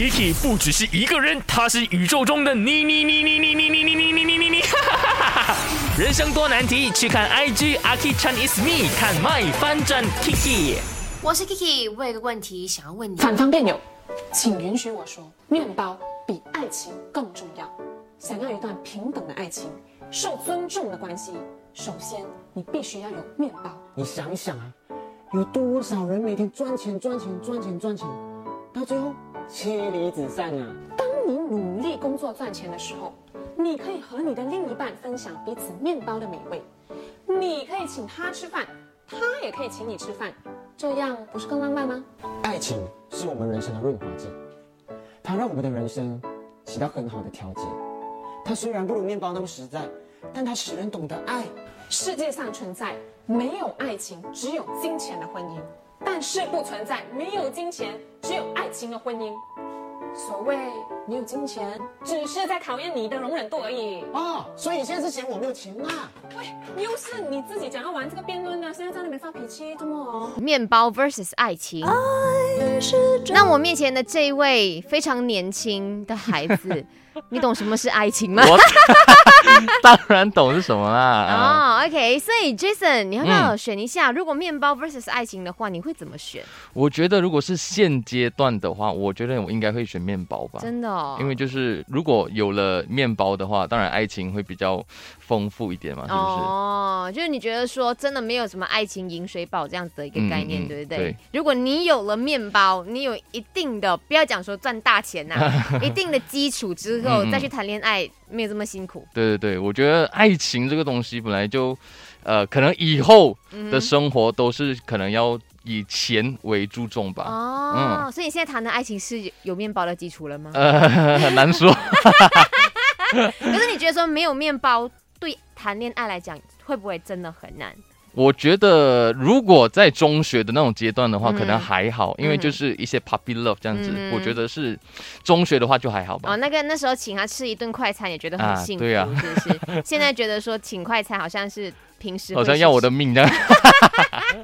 Kiki 不只是一个人，他是宇宙中的你你你你你你你你你你你你你，人生多难题，去看 IG Aki Chan is me，看 My 翻转 Kiki。我是 Kiki，我有个问题想要问你。反方辩友，请允许我说，面包比爱情更重要。想要一段平等的爱情，受尊重的关系，首先你必须要有面包。你想想啊，有多少人每天赚钱赚钱赚钱赚钱，到最后妻离子散啊？当你努力工作赚钱的时候，你可以和你的另一半分享彼此面包的美味，你可以请他吃饭，他也可以请你吃饭，这样不是更浪漫吗？爱情是我们人生的润滑剂，它让我们的人生起到很好的调节。它虽然不如面包那么实在，但它使人懂得爱。世界上存在没有爱情，只有金钱的婚姻，但是不存在没有金钱，只有爱情的婚姻。所谓你有金钱，只是在考验你的容忍度而已。哦，所以你现在是嫌我没有钱啊？喂，又是你自己讲要玩这个辩论的，现在在那边发脾气，怎么？面包 vs 爱情。那我面前的这一位非常年轻的孩子，你懂什么是爱情吗？我当然懂是什么啦。哦，OK，所以 Jason，你要不要选一下？如果面包 versus 爱情的话，你会怎么选？我觉得如果是现阶段的话，我觉得我应该会选面包吧。真的哦，因为就是如果有了面包的话，当然爱情会比较丰富一点嘛，是不是？哦，就是你觉得说真的没有什么爱情饮水饱这样子的一个概念，嗯嗯对不对？对如果你有了面包，你有一定的不要讲说赚大钱呐、一定的基础之后再去谈恋爱，没有这么辛苦。对对对，我觉得爱情这个东西本来就，呃，可能以后嗯的生活都是可能要以钱为注重吧。哦，所以你现在谈的爱情是有面包的基础了吗？呃，很难说。可是你觉得说没有面包对谈恋爱来讲，会不会真的很难？我觉得如果在中学的那种阶段的话，嗯可能还好，因为嗯就是一些 puppy love 这样子，嗯我觉得是中学的话就还好吧。哦，那个那时候请他吃一顿快餐也觉得很啊幸福，对啊是不是？现在觉得说请快餐好像是平时好像要我的命这样。